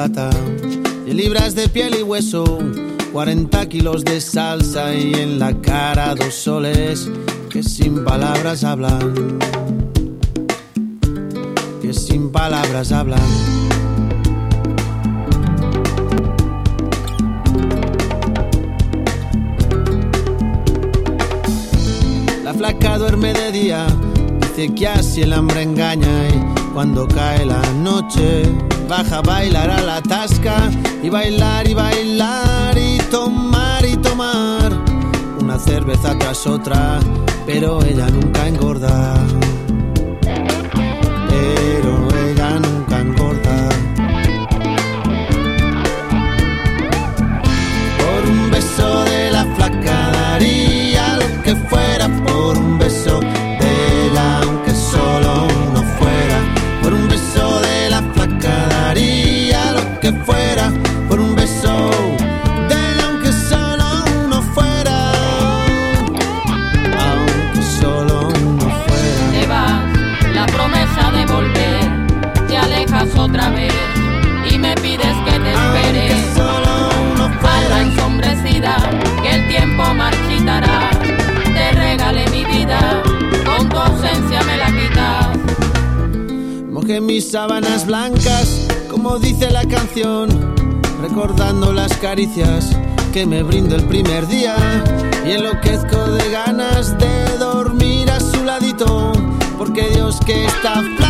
plata, libras de piel y hueso, 40 kilos de salsa y en la cara dos soles que sin palabras hablan, que sin palabras hablan. La flaca duerme de día, dice que así el hambre engaña y cuando cae la noche baja a bailar a la tasca y bailar y bailar y tomar y tomar una cerveza tras otra, pero ella nunca engorda. caricias que me brindo el primer día. Y enloquezco de ganas de dormir a su ladito porque Dios que está flaco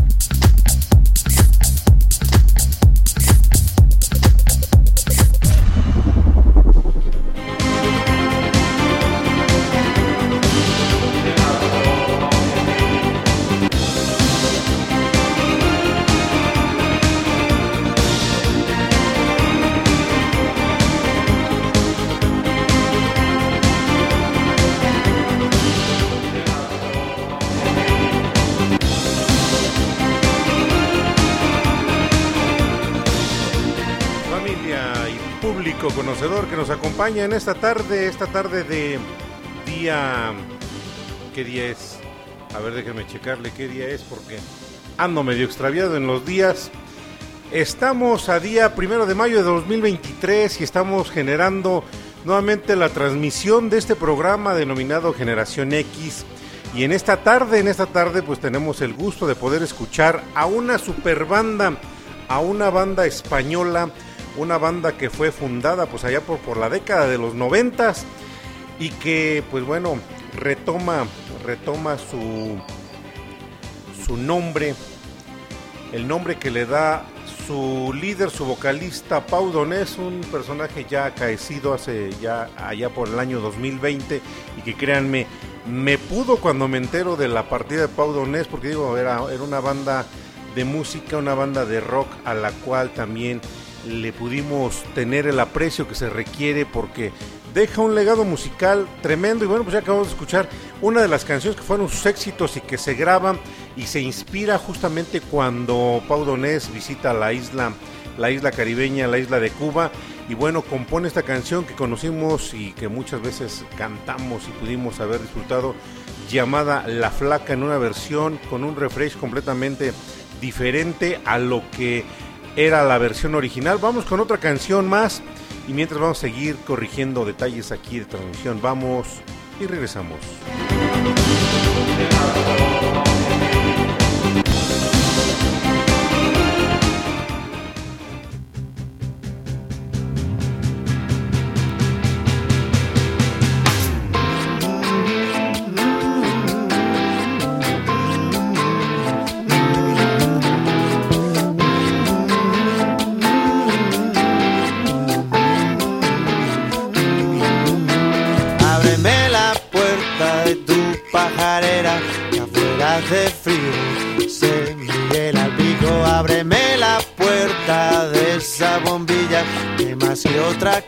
Nos acompaña en esta tarde, esta tarde de día... ¿Qué día es? A ver, déjenme checarle qué día es porque ando medio extraviado en los días. Estamos a día primero de mayo de 2023 y estamos generando nuevamente la transmisión de este programa denominado Generación X. Y en esta tarde, en esta tarde, pues tenemos el gusto de poder escuchar a una super banda, a una banda española, una banda que fue fundada pues allá por, por la década de los noventas y que pues bueno retoma retoma su su nombre el nombre que le da su líder su vocalista Pau Donés un personaje ya acaecido hace ya allá por el año 2020 y que créanme me pudo cuando me entero de la partida de Pau Donés porque digo era, era una banda de música una banda de rock a la cual también le pudimos tener el aprecio que se requiere porque deja un legado musical tremendo. Y bueno pues ya acabamos de escuchar una de las canciones que fueron sus éxitos y que se graban y se inspira justamente cuando Pau Donés visita la isla la isla caribeña, la isla de Cuba. Y bueno compone esta canción que conocimos y que muchas veces cantamos y pudimos haber disfrutado llamada La Flaca en una versión con un refresh completamente diferente a lo que era la versión original. Vamos con otra canción más y mientras vamos a seguir corrigiendo detalles aquí de transmisión, vamos y regresamos.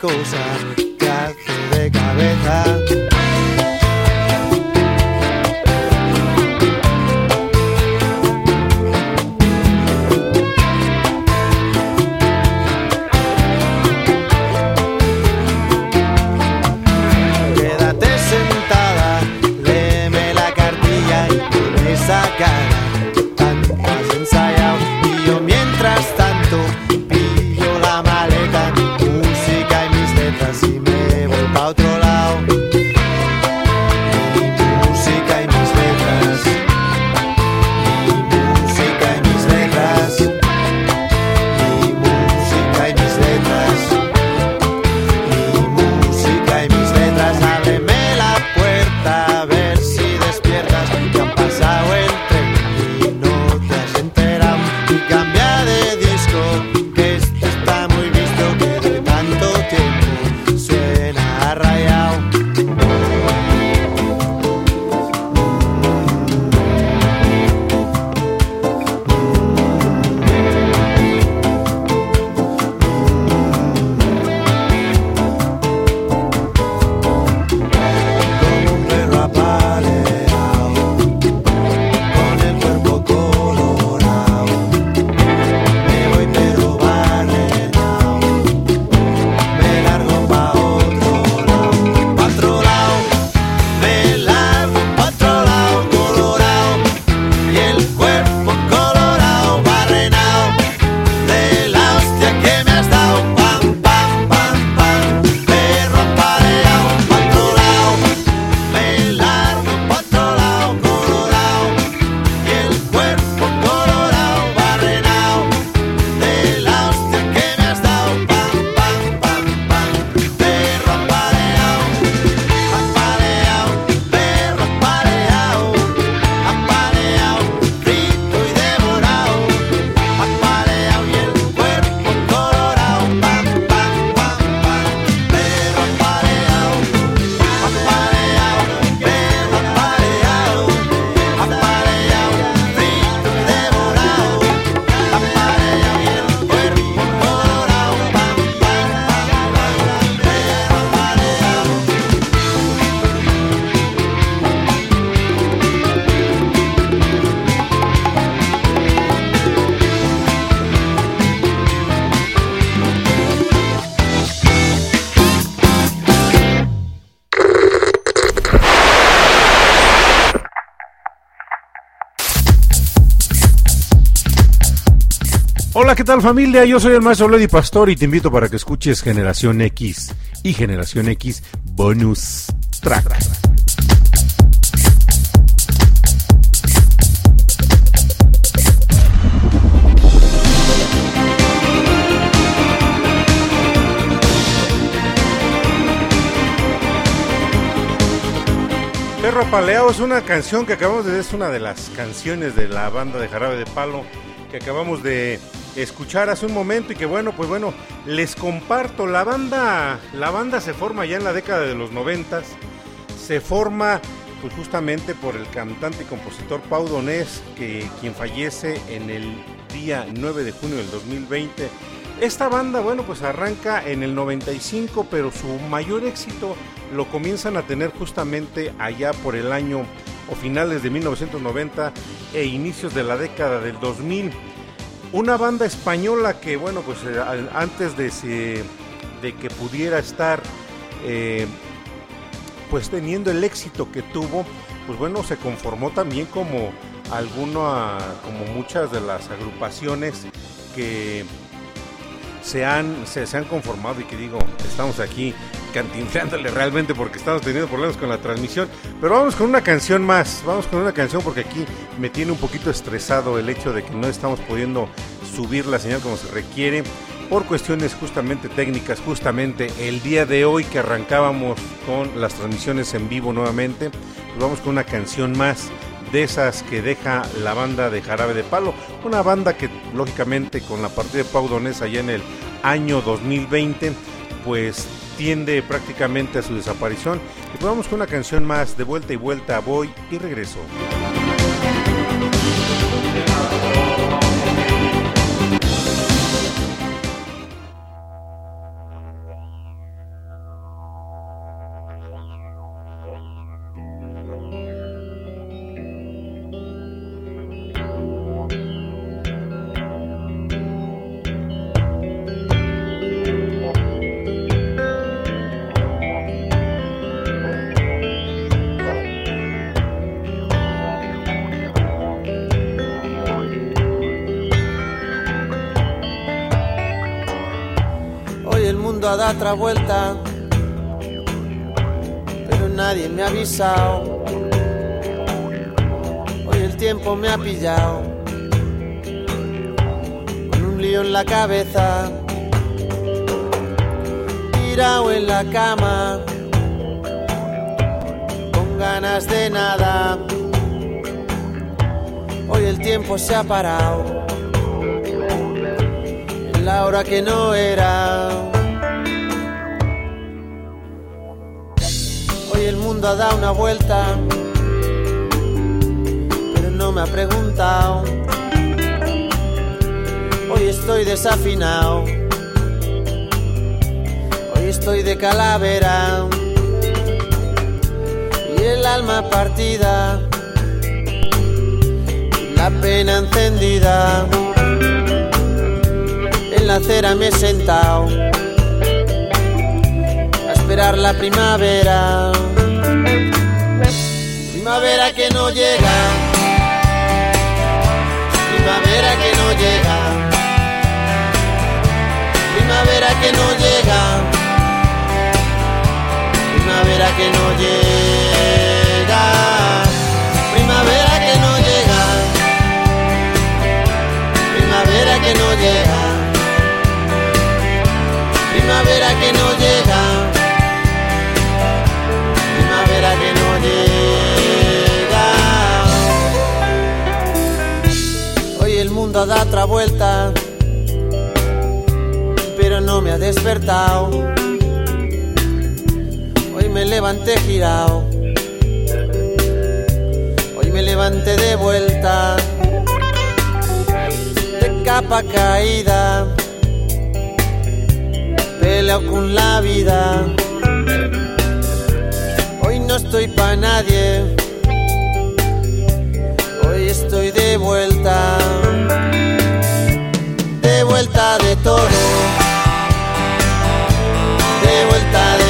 Que otra Hola, ¿qué tal familia? Yo soy el maestro Lady Pastor y te invito para que escuches Generación X y Generación X Bonus Track. Perro Paleado es una canción que acabamos de es una de las canciones de la banda de Jarabe de Palo que acabamos de escuchar hace un momento y que bueno, pues bueno, les comparto, la banda, la banda se forma ya en la década de los noventas, se forma pues justamente por el cantante y compositor Pau Donés, que quien fallece en el día 9 de junio del 2020. Esta banda, bueno, pues arranca en el 95, pero su mayor éxito lo comienzan a tener justamente allá por el año o finales de 1990 e inicios de la década del 2000. Una banda española que, bueno, pues eh, antes de, que pudiera estar eh, pues teniendo el éxito que tuvo, pues bueno, se conformó también como alguna, como muchas de las agrupaciones que se han, se han conformado y que digo, estamos aquí cantinflándole realmente porque estamos teniendo problemas con la transmisión. Pero vamos con una canción más, vamos con una canción porque aquí me tiene un poquito estresado el hecho de que no estamos pudiendo subir la señal como se requiere por cuestiones justamente técnicas, justamente el día de hoy que arrancábamos con las transmisiones en vivo nuevamente, pues vamos con una canción más de esas que deja la banda de Jarabe de Palo, una banda que lógicamente con la partida de Pau Donés allá en el año 2020, pues tiende prácticamente a su desaparición. Y pues vamos con una canción más de vuelta y vuelta, voy y regreso. Otra vuelta, pero nadie me ha avisado. Hoy el tiempo me ha pillado con un lío en la cabeza, tirado en la cama, con ganas de nada. Hoy el tiempo se ha parado en la hora que no era. Ha dado una vuelta, pero no me ha preguntado. Hoy estoy desafinado, hoy estoy de calavera y el alma partida, la pena encendida. En la acera me he sentado a esperar la primavera primavera que no llega, da otra vuelta, pero no me ha despertado. Hoy me levanté girado, hoy me levanté de vuelta, de capa caída, peleo con la vida. Hoy no estoy pa' nadie de vuelta, de vuelta de todo, de vuelta de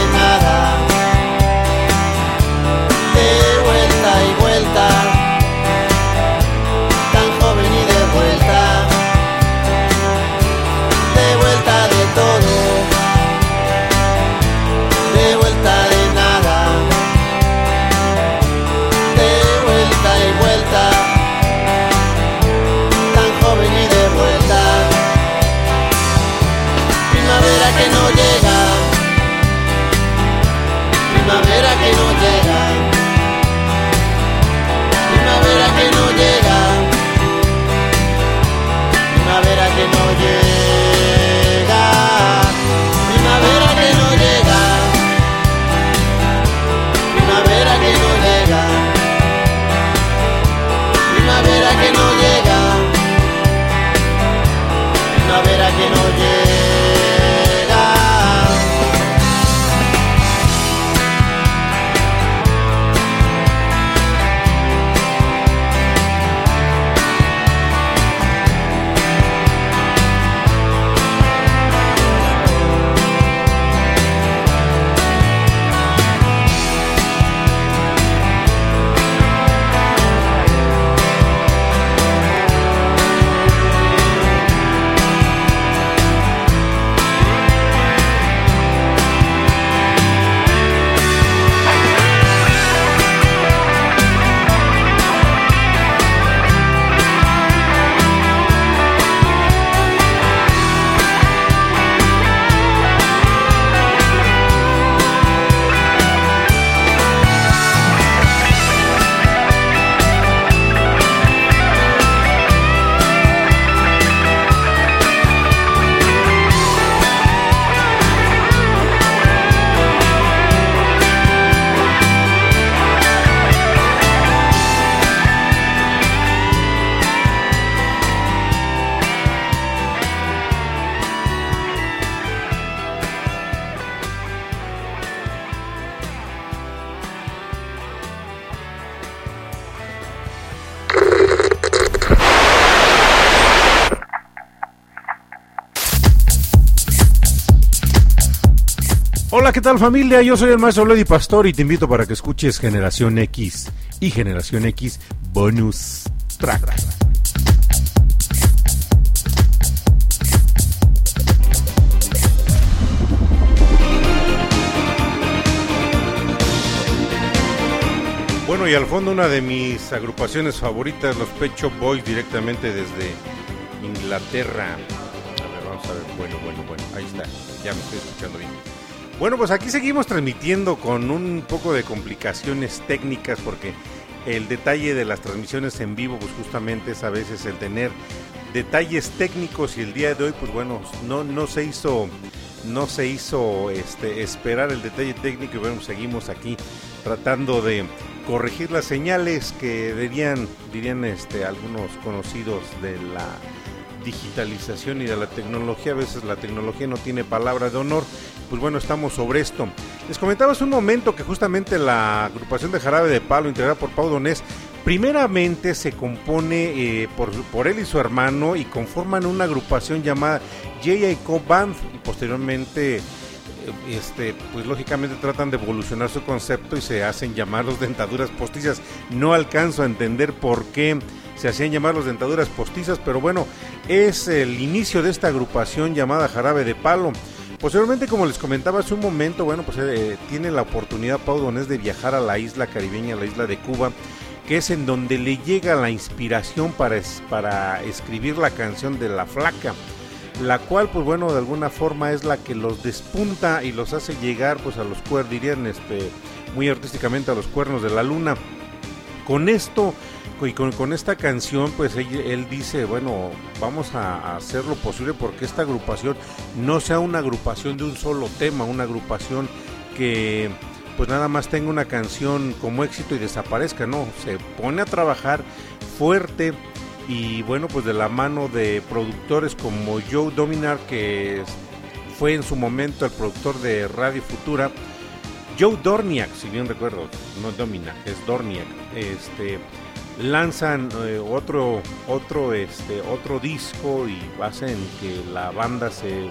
que no tal familia? Yo soy el maestro Lady Pastor y te invito para que escuches Generación X y Generación X Bonus Track. Bueno, y al fondo una de mis agrupaciones favoritas, los Pet Shop Boys, directamente desde Inglaterra. A ver, vamos a ver. Bueno, bueno, bueno. Ahí está. Ya me estoy escuchando bien. Bueno, pues aquí seguimos transmitiendo con un poco de complicaciones técnicas porque el detalle de las transmisiones en vivo pues justamente es a veces el tener detalles técnicos y el día de hoy pues bueno, no, no se hizo no se hizo este, esperar el detalle técnico y bueno, seguimos aquí tratando de corregir las señales que dirían, dirían este, algunos conocidos de la digitalización y de la tecnología. A veces la tecnología no tiene palabra de honor. Pues bueno, estamos sobre esto. Les comentaba hace un momento que justamente la agrupación de Jarabe de Palo, integrada por Pau Donés, primeramente se compone eh, por, él y su hermano y conforman una agrupación llamada J.I.Co. Band y posteriormente eh, este, pues lógicamente tratan de evolucionar su concepto y se hacen llamar los dentaduras postizas. No alcanzo a entender por qué se hacían llamar los dentaduras postizas, pero bueno, es el inicio de esta agrupación llamada Jarabe de Palo. Posteriormente, como les comentaba hace un momento, bueno, pues eh, tiene la oportunidad Pau Donés de viajar a la isla caribeña, a la isla de Cuba, que es en donde le llega la inspiración para, para escribir la canción de La Flaca, la cual, pues bueno, de alguna forma es la que los despunta y los hace llegar, pues a los cuernos, dirían este, muy artísticamente, a los cuernos de la luna. Con esto y con, con esta canción, pues él, dice, bueno, vamos a, hacer lo posible porque esta agrupación no sea una agrupación de un solo tema, una agrupación que pues nada más tenga una canción como éxito y desaparezca, no, se pone a trabajar fuerte y bueno, pues de la mano de productores como Joe Dominar, que fue en su momento el productor de Radio Futura, Joe Dorniak, si bien recuerdo, no Dominak, es Dorniak, este lanzan eh, otro otro este otro disco y hacen que la banda se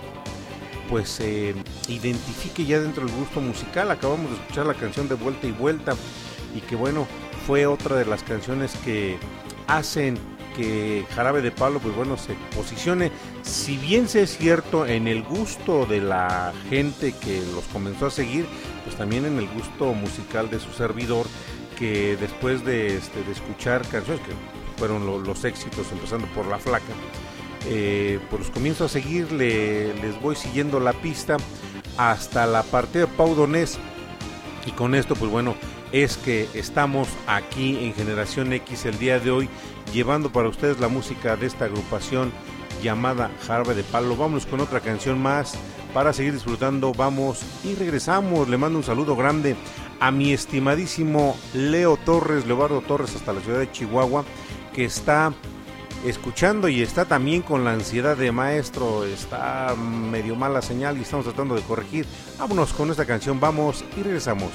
pues se identifique ya dentro del gusto musical. Acabamos de escuchar la canción de Vuelta y Vuelta y que bueno, fue otra de las canciones que hacen que Jarabe de Palo pues bueno se posicione si bien se es cierto en el gusto de la gente que los comenzó a seguir pues también en el gusto musical de su servidor que después de, este, de escuchar canciones que fueron lo- los éxitos empezando por La Flaca eh, pues comienzo a seguir le- les voy siguiendo la pista hasta la parte de Pau Donés y con esto, pues bueno, es que estamos aquí en Generación X el día de hoy, llevando para ustedes la música de esta agrupación llamada Jarabe de Palo. Vámonos con otra canción más para seguir disfrutando. Vamos y regresamos. Le mando un saludo grande a mi estimadísimo Leo Torres, Leobardo Torres, hasta la ciudad de Chihuahua, que está escuchando y está también con la ansiedad de maestro, está medio mala señal y estamos tratando de corregir. Vámonos con esta canción, vamos y regresamos.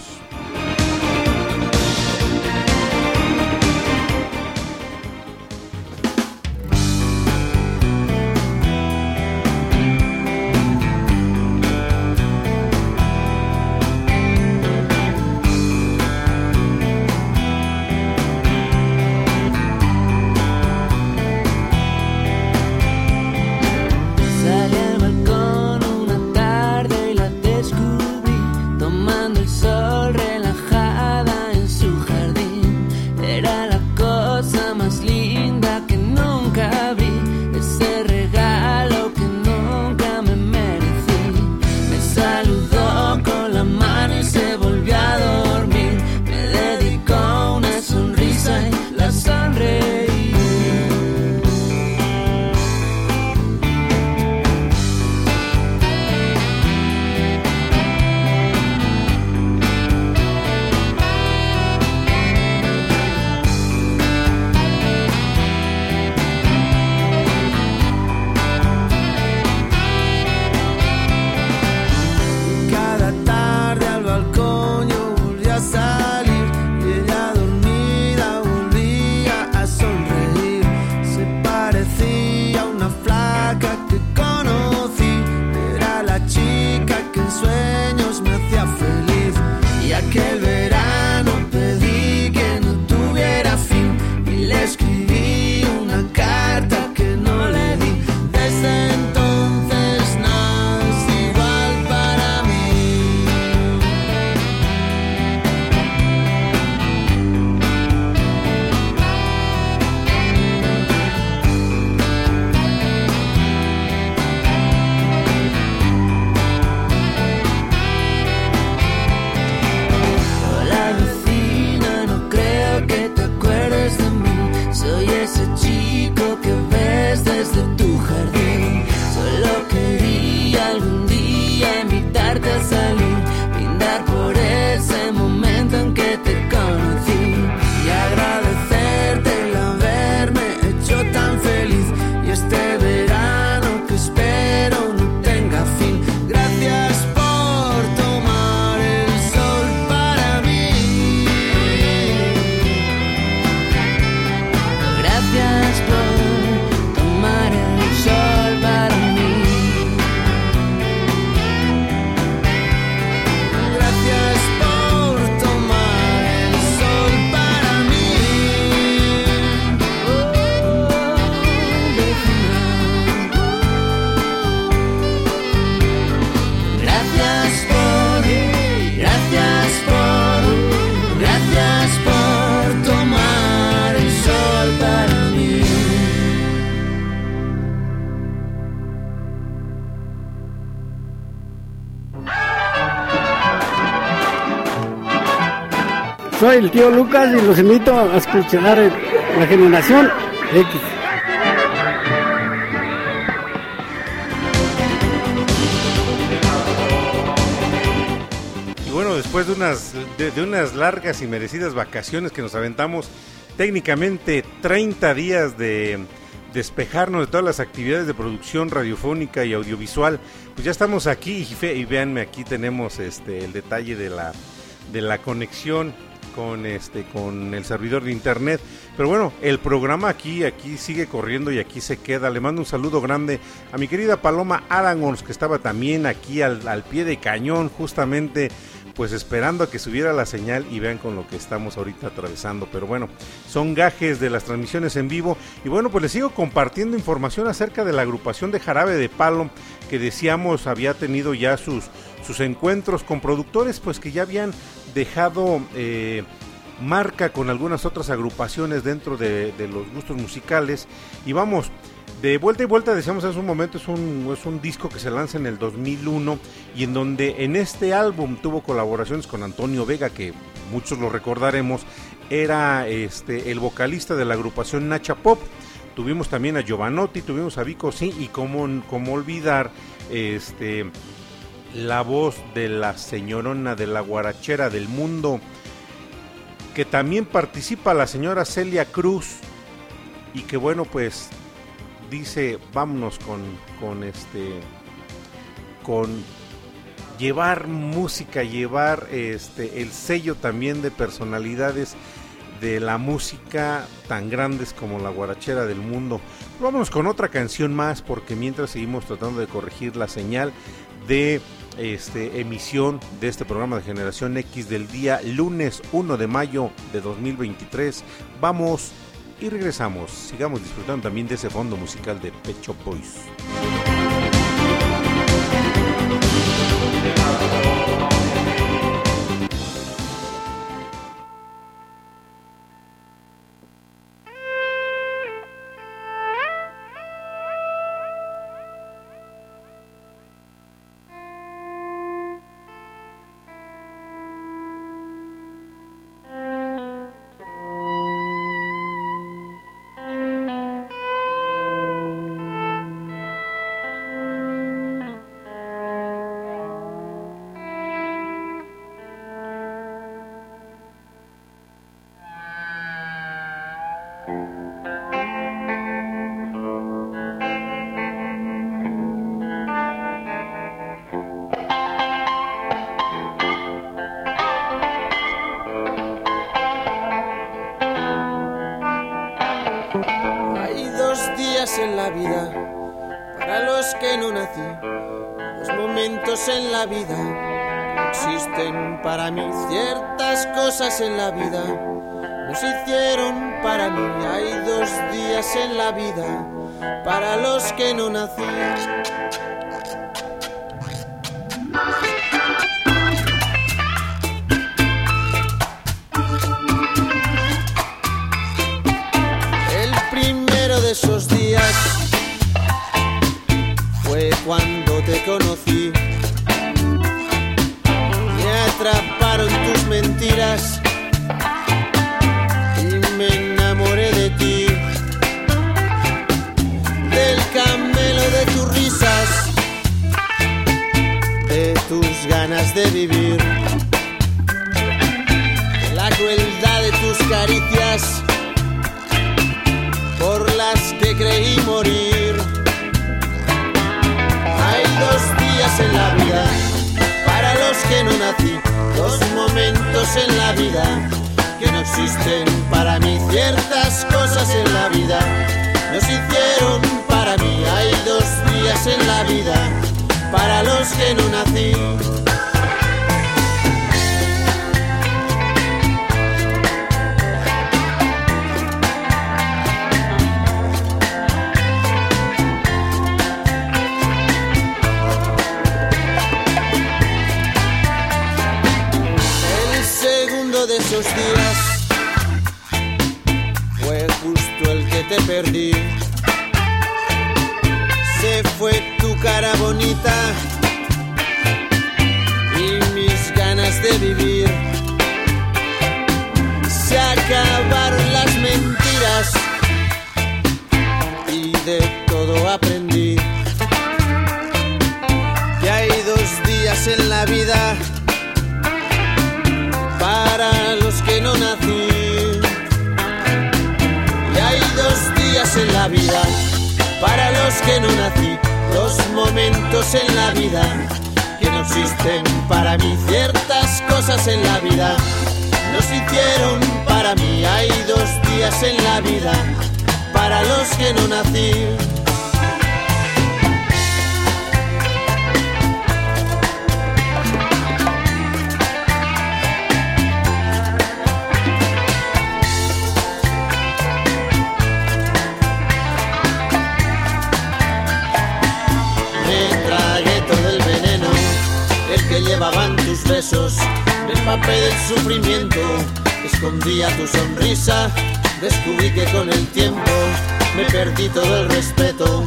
El tío Lucas y los invito a escuchar la generación X. Y bueno, después de unas, de, unas largas y merecidas vacaciones que nos aventamos, técnicamente 30 días de despejarnos de todas las actividades de producción radiofónica y audiovisual, pues ya estamos aquí y, y véanme, aquí tenemos este el detalle de la, de la conexión con este con el servidor de internet. Pero bueno, el programa aquí aquí sigue corriendo y aquí se queda. Le mando un saludo grande a mi querida Paloma Arangons que estaba también aquí al, al pie de cañón justamente pues esperando a que subiera la señal y vean con lo que estamos ahorita atravesando. Pero bueno, son gajes de las transmisiones en vivo. Y bueno, pues les sigo compartiendo información acerca de la agrupación de Jarabe de Palo que decíamos había tenido ya sus, sus encuentros con productores pues que ya habían dejado eh, marca con algunas otras agrupaciones dentro de, los gustos musicales. Y vamos, de vuelta y vuelta, decíamos hace un momento, es un, es un disco que se lanza en el 2001 y en donde en este álbum tuvo colaboraciones con Antonio Vega, que muchos lo recordaremos, era este, el vocalista de la agrupación Nacha Pop. Tuvimos también a Giovanotti, tuvimos a Vico, sí, y cómo, cómo olvidar este la voz de la señorona de la guarachera del mundo, que también participa la señora Celia Cruz, y que bueno, pues dice, vámonos con, con este, con llevar música, llevar este, el sello también de personalidades de la música tan grandes como la guarachera del mundo. Vámonos con otra canción más porque mientras seguimos tratando de corregir la señal de este, emisión de este programa de Generación X del día lunes 1 de mayo de 2023, vamos y regresamos. Sigamos disfrutando también de ese fondo musical de Pecho Boys. En la vida para los que no nací, dos momentos en la vida. No existen para mí ciertas cosas en la vida, no se hicieron para mí. Hay dos días en la vida para los que no nací. Conocí. Me atraparon tus mentiras y me enamoré de ti. Del camelo de tus risas, de tus ganas de vivir, de la crueldad de tus caricias por las que creí morir. En la vida para los que no nací, dos momentos en la vida que no existen para mí. Ciertas cosas en la vida no se hicieron para mí. Hay dos días en la vida para los que no nací. Perdí. Se fue tu cara bonita y mis ganas de vivir. Se acabaron las mentiras y de en la vida para los que no nací, dos momentos en la vida que no existen para mí. Ciertas cosas en la vida no se hicieron para mí. Hay dos días en la vida para los que no nací. Llevaban tus besos, me empapé del sufrimiento, escondía tu sonrisa, descubrí que con el tiempo me perdí todo el respeto,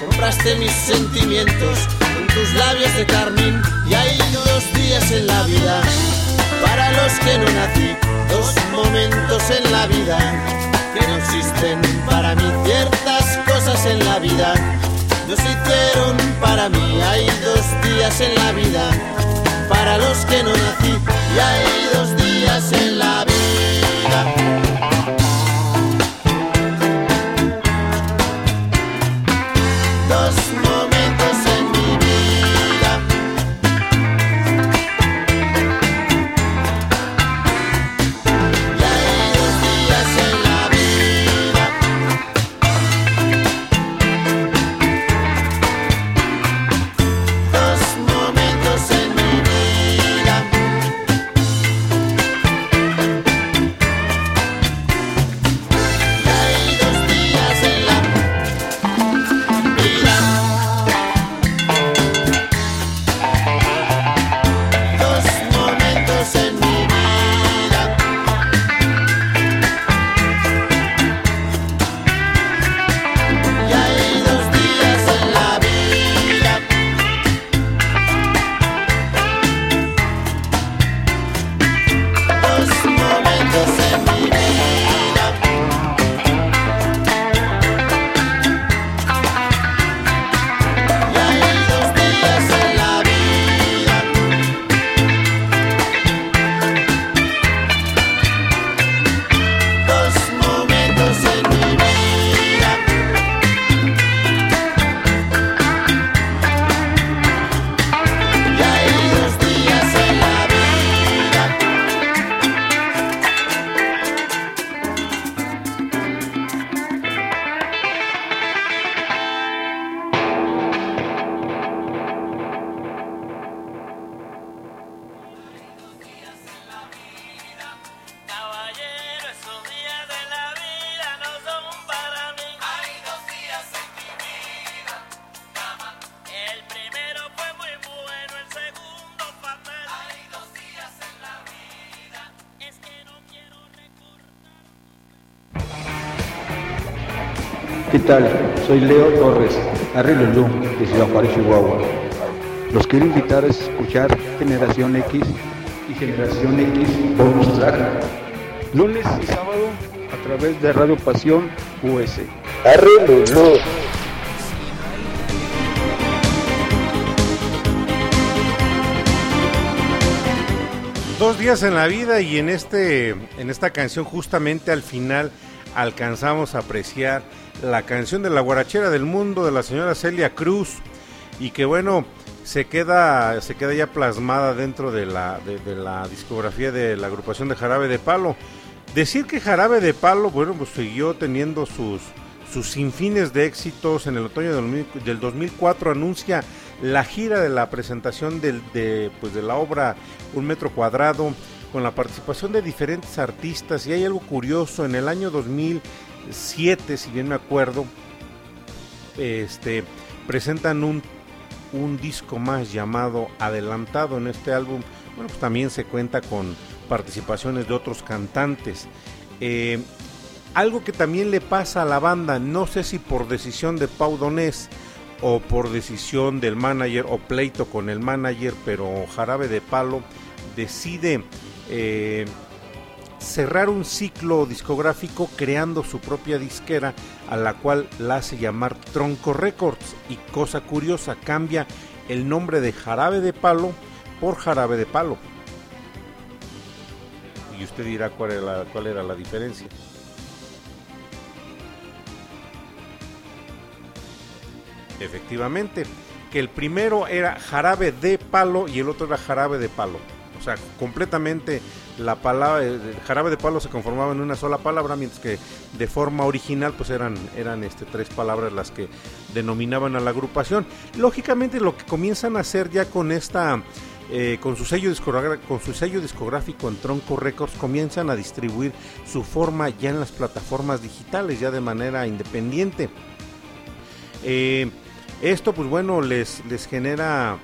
compraste mis sentimientos con tus labios de carmín y hay dos días en la vida. Para los que no nací, dos momentos en la vida que no existen. Para mí, ciertas cosas en la vida no se hicieron para mí. Hay dos días en la vida para los que no nací y hay dos días en la vida. Soy Leo Torres, Arreglo Lum, de Ciudad Juárez, Chihuahua. Los quiero invitar a escuchar Generación X y Generación X Bonus Track. Lunes y sábado a través de Radio Pasión US. Arreglo Lum. Dos días en la vida y en este en esta canción justamente al final alcanzamos a apreciar la canción de la guarachera del mundo de la señora Celia Cruz. Y que bueno se queda se queda ya plasmada dentro de la de, la discografía de la agrupación de Jarabe de Palo. Decir que Jarabe de Palo bueno pues siguió teniendo sus sus sinfines de éxitos. En el otoño del, del 2004 anuncia la gira de la presentación del, de, pues de la obra Un Metro Cuadrado con la participación de diferentes artistas y hay algo curioso, en el año 2007, si bien me acuerdo, este, presentan un, un disco más llamado Adelantado en este álbum, bueno, pues también se cuenta con participaciones de otros cantantes. Eh, algo que también le pasa a la banda, no sé si por decisión de Pau Donés o por decisión del manager o pleito con el manager, pero Jarabe de Palo decide eh, cerrar un ciclo discográfico creando su propia disquera a la cual la hace llamar Tronco Records. Y cosa curiosa cambia el nombre de Jarabe de Palo por Jarabe de Palo. Y usted dirá cuál era cuál era la diferencia. Efectivamente que el primero era Jarabe de Palo y el otro era Jarabe de Palo o sea, completamente la palabra, el jarabe de palo se conformaba en una sola palabra, mientras que de forma original pues eran, eran este, tres palabras las que denominaban a la agrupación. Lógicamente lo que comienzan a hacer ya con esta... Eh, con, su sello con su sello discográfico en Tronco Records comienzan a distribuir su forma ya en las plataformas digitales, ya de manera independiente. Eh, esto pues bueno les, les genera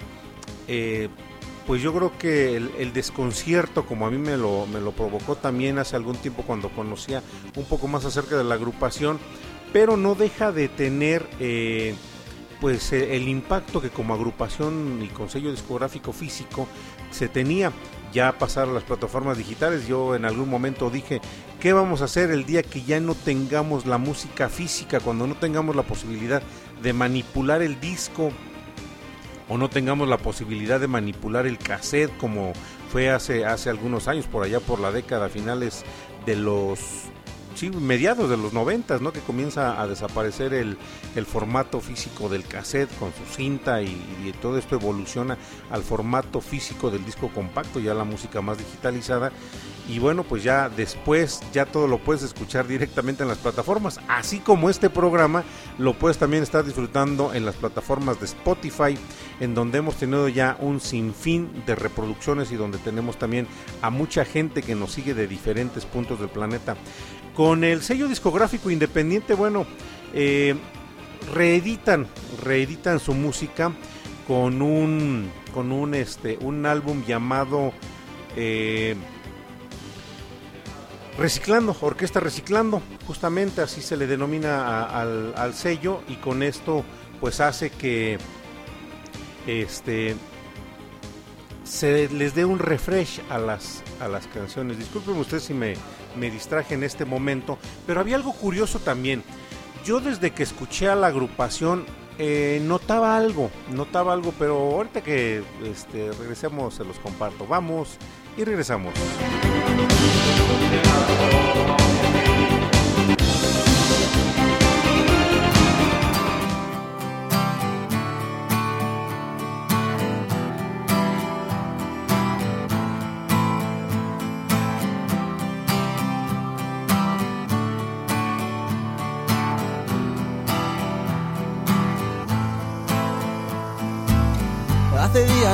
eh, pues yo creo que el, desconcierto, como a mí me lo, me lo provocó también hace algún tiempo cuando conocía un poco más acerca de la agrupación, pero no deja de tener eh, pues eh, el impacto que como agrupación y consejo discográfico físico se tenía ya pasar a las plataformas digitales. Yo en algún momento dije, ¿qué vamos a hacer el día que ya no tengamos la música física, cuando no tengamos la posibilidad de manipular el disco o no tengamos la posibilidad de manipular el cassette como fue hace, hace algunos años, por allá por la década finales de los sí, mediados de los noventas, ¿no? Que comienza a desaparecer el, el, formato físico del cassette con su cinta y, y, todo esto evoluciona al formato físico del disco compacto, ya la música más digitalizada y bueno pues ya después ya todo lo puedes escuchar directamente en las plataformas así como este programa lo puedes también estar disfrutando en las plataformas de Spotify en donde hemos tenido ya un sinfín de reproducciones y donde tenemos también a mucha gente que nos sigue de diferentes puntos del planeta. Con el sello discográfico independiente bueno eh, reeditan reeditan su música con un con un este un álbum llamado eh, Reciclando, Orquesta Reciclando, justamente así se le denomina al, sello y con esto pues hace que este se les dé un refresh a las, a las canciones. Disculpen ustedes si me, me distraje en este momento, pero había algo curioso también. Yo desde que escuché a la agrupación eh, notaba algo, notaba algo, pero ahorita que este, regresemos se los comparto. Vamos y regresamos.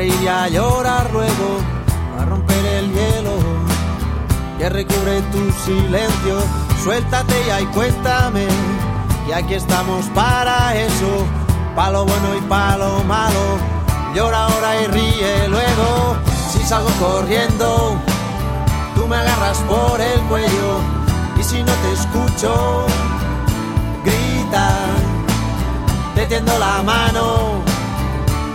Reír y a llorar luego, a romper el hielo que recubre tu silencio. Suéltate ya y cuéntame, y aquí estamos para eso, palo bueno y palo malo. Llora ahora y ríe luego, si salgo corriendo, tú me agarras por el cuello, y si no te escucho, grita, te tiendo la mano,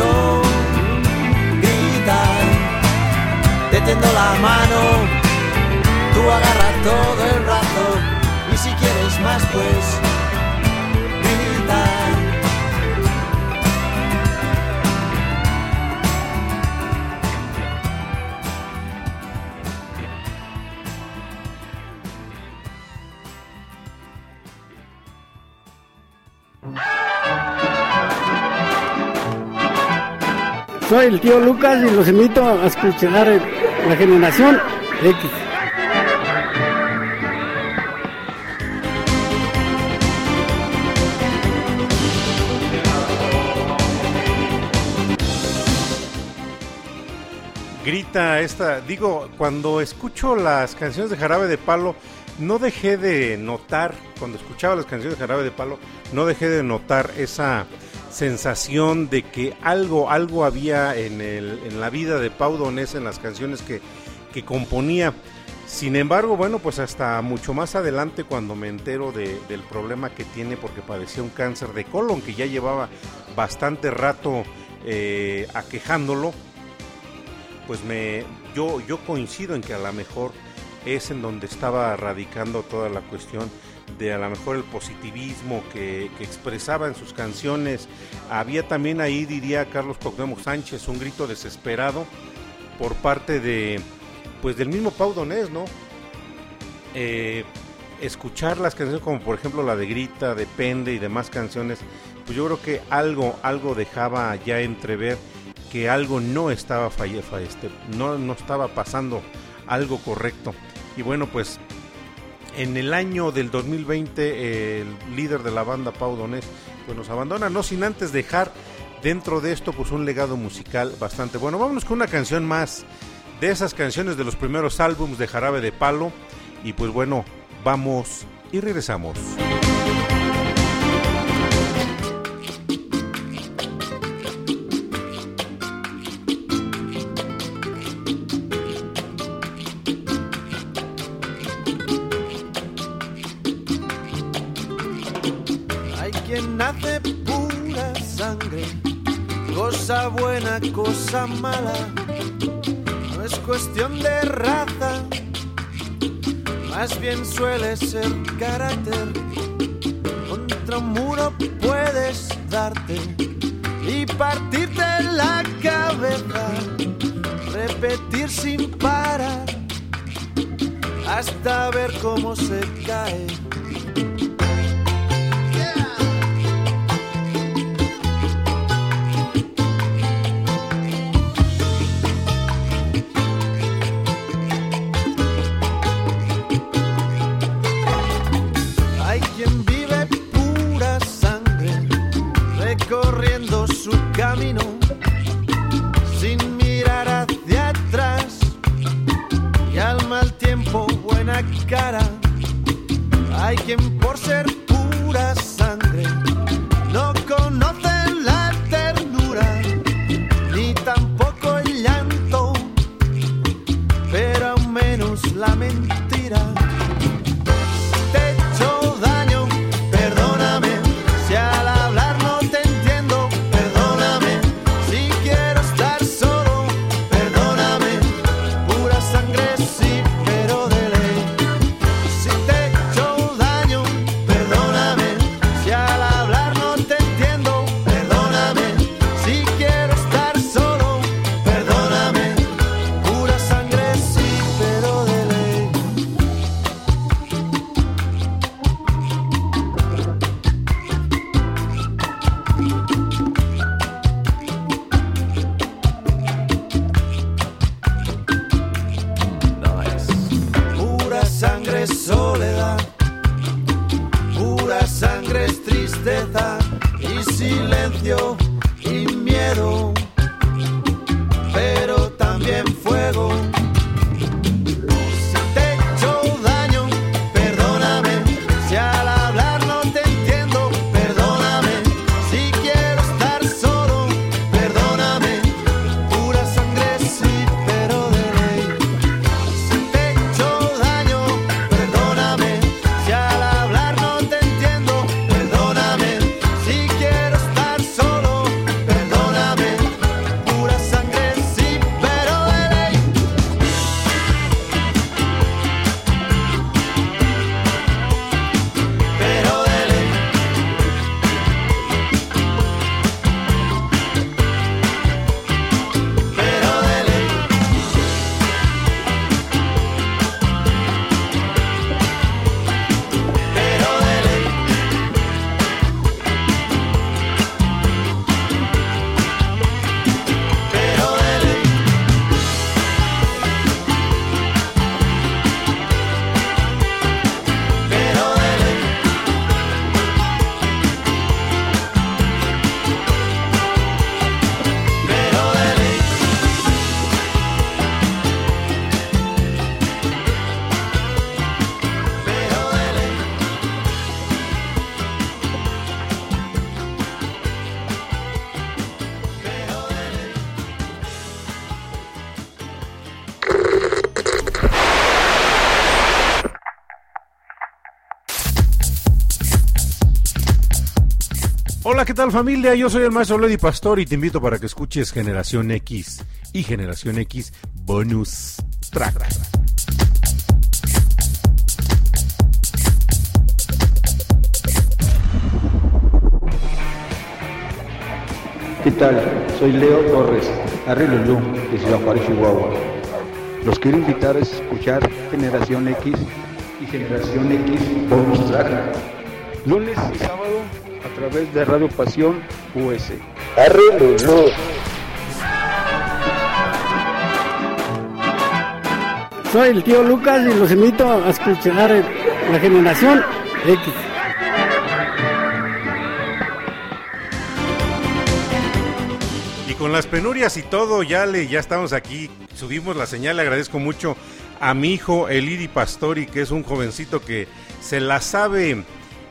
Escucho, grita, te tendo la mano, tú agarras todo el Soy el tío Lucas y los invito a escuchar la generación X. grita esta, digo, cuando escucho las canciones de Jarabe de Palo, no dejé de notar, cuando escuchaba las canciones de Jarabe de Palo, no dejé de notar esa sensación de que algo, algo había en, el, en la vida de Pau Donés en las canciones que, que componía. Sin embargo, bueno, pues hasta mucho más adelante cuando me entero de- del problema que tiene porque padecía un cáncer de colon que ya llevaba bastante rato eh, aquejándolo, pues me yo yo coincido en que a lo mejor es en donde estaba radicando toda la cuestión de a lo mejor el positivismo que, expresaba en sus canciones. Había también ahí, diría Carlos Cuauhtémoc Sánchez, un grito desesperado por parte de pues del mismo Pau Donés, ¿no? Eh, escuchar las canciones como por ejemplo la de Grita, Depende y demás canciones, pues yo creo que algo, algo dejaba ya entrever que algo no estaba falle, fa- este, no, no estaba pasando algo correcto. Y bueno, pues en el año del 2020 el líder de la banda Pau Donés pues nos abandona, no sin antes dejar dentro de esto pues un legado musical bastante bueno. Vámonos con una canción más de esas canciones de los primeros álbums de Jarabe de Palo y pues bueno, vamos y regresamos. Sangre, cosa buena, cosa mala. No es cuestión de raza, más bien suele ser carácter. Contra un muro puedes darte y partirte la cabeza, repetir sin parar hasta ver cómo se cae. Tristeza y silencio tal familia? Yo soy el maestro Lady Pastor y te invito para que escuches Generación X y Generación X Bonus Track. ¿Qué tal? Soy Leo Torres, Arrilulú, de Ciudad Juárez, Chihuahua. Los quiero invitar a escuchar Generación X y Generación X Bonus Track. Lunes y sábado través de Radio Pasión US. Arrilulú. Soy el tío Lucas y los invito a escuchar la generación X. Y con las penurias y todo, ya le, ya estamos aquí, subimos la señal, le agradezco mucho a mi hijo Elidi Pastori, que es un jovencito que se la sabe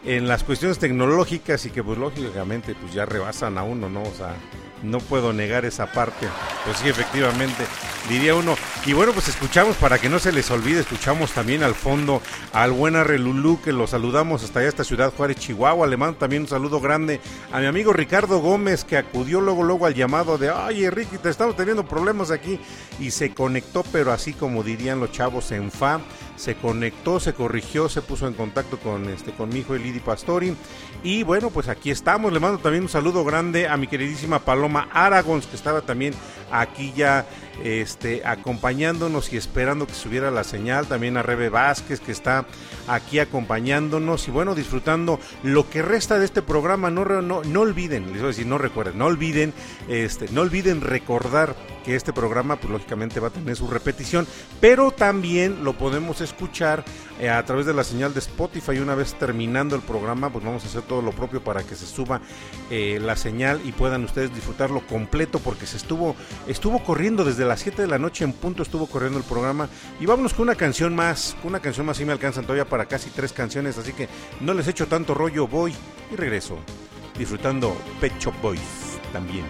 en las cuestiones tecnológicas y que pues lógicamente pues ya rebasan a uno, ¿no? O sea, no puedo negar esa parte. Pues sí, efectivamente, diría uno. Y bueno, pues escuchamos, para que no se les olvide, escuchamos también al fondo al buen Arrelulú, que lo saludamos hasta allá, esta ciudad Juárez, Chihuahua. Le mando también un saludo grande a mi amigo Ricardo Gómez, que acudió luego, luego al llamado de, ay, Ricky, te estamos teniendo problemas aquí. Y se conectó, pero así como dirían los chavos en FA, se conectó, se corrigió, se puso en contacto con este con mi hijo Elidi Pastori y bueno, pues aquí estamos. Le mando también un saludo grande a mi queridísima Paloma Aragons que estaba también aquí ya este, acompañándonos y esperando que subiera la señal. También a Rebe Vázquez que está aquí acompañándonos y bueno, disfrutando lo que resta de este programa. No, no, no olviden, les voy a decir, no recuerden, no olviden, este, no olviden recordar que este programa, pues lógicamente va a tener su repetición, pero también lo podemos escuchar eh, a través de la señal de Spotify. Una vez terminando el programa, pues vamos a hacer todo lo propio para que se suba eh, la señal y puedan ustedes disfrutarlo completo, porque se estuvo, estuvo corriendo desde las 7 de la noche en punto, estuvo corriendo el programa. Y vámonos con una canción más, con una canción más, y me alcanzan todavía para casi tres canciones, así que no les echo tanto rollo, voy y regreso, disfrutando Pet Shop Boys también.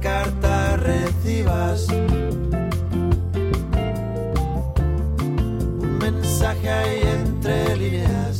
Carta recibas un mensaje ahí entre líneas.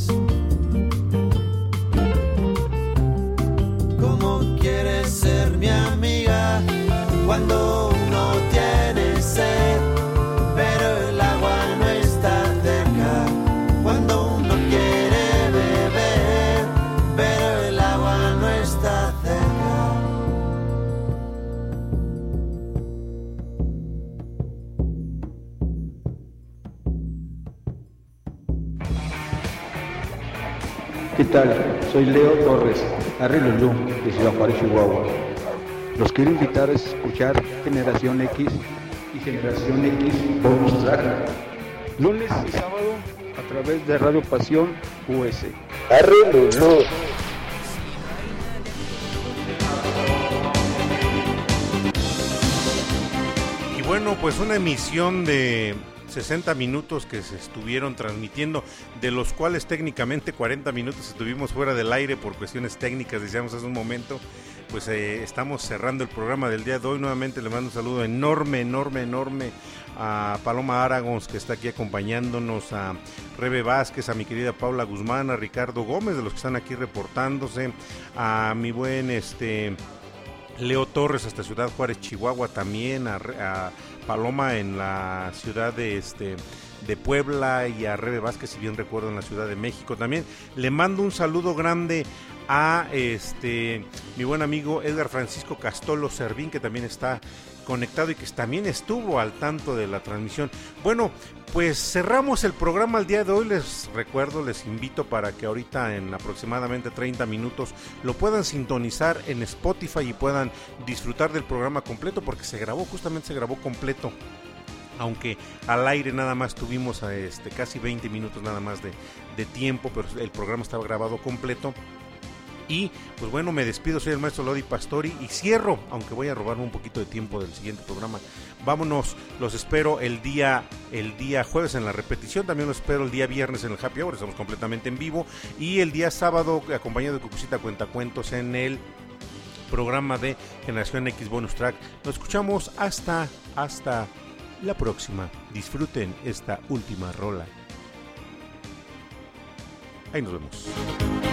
Tal? Soy Leo Torres, Arrilulú, de Ciudad Juárez, Chihuahua. Los quiero invitar a escuchar Generación X y Generación X Bonus Track. Lunes y sábado a través de Radio Pasión US. Arrilulú. Y bueno, pues una emisión de 60 minutos que se estuvieron transmitiendo, de los cuales técnicamente 40 minutos estuvimos fuera del aire por cuestiones técnicas, decíamos hace un momento. Pues eh, estamos cerrando el programa del día de hoy. Nuevamente le mando un saludo enorme, enorme, enorme a Paloma Aragons que está aquí acompañándonos, a Rebe Vázquez, a mi querida Paula Guzmán, a Ricardo Gómez, de los que están aquí reportándose, a mi buen este Leo Torres hasta Ciudad Juárez, Chihuahua también, a, a Paloma en la ciudad de este de Puebla y a Rebe Vázquez, si bien recuerdo, en la Ciudad de México también. Le mando un saludo grande a este mi buen amigo Edgar Francisco Castolo Servín, que también está conectado y que también estuvo al tanto de la transmisión. Bueno, pues cerramos el programa el día de hoy. Les recuerdo, les invito para que ahorita en aproximadamente 30 minutos lo puedan sintonizar en Spotify y puedan disfrutar del programa completo porque se grabó, justamente se grabó completo aunque al aire nada más tuvimos este, casi 20 minutos nada más de, de, tiempo, pero el programa estaba grabado completo. Y pues bueno, me despido, soy el maestro Lodi Pastori y cierro, aunque voy a robarme un poquito de tiempo del siguiente programa. Vámonos, los espero el día, el día jueves en la repetición, también los espero el día viernes en el Happy Hour, estamos completamente en vivo, y el día sábado acompañado de Cucucita Cuentacuentos en el programa de Generación X Bonus Track. Nos escuchamos hasta, hasta la próxima. Disfruten esta última rola. Ahí nos vemos.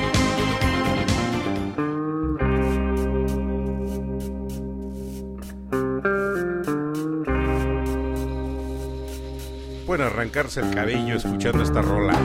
Pueden arrancarse el cabello escuchando esta rola.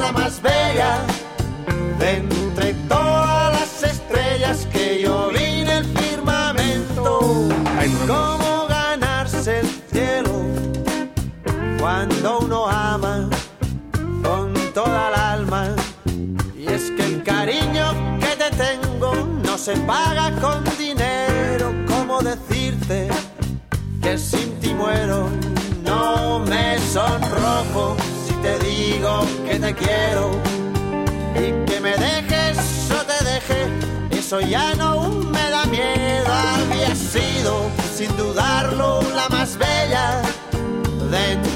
La más bella de entre todas las estrellas que yo vi en el firmamento. ¿Cómo ganarse el cielo? cuando uno ama con toda el alma. Y es que el cariño que te tengo no se paga con dinero. ¿Cómo decirte que sin ti muero? No me sonrojo digo que te quiero y que me dejes o te deje. Eso ya no me da miedo. Había sido, sin dudarlo, la más bella de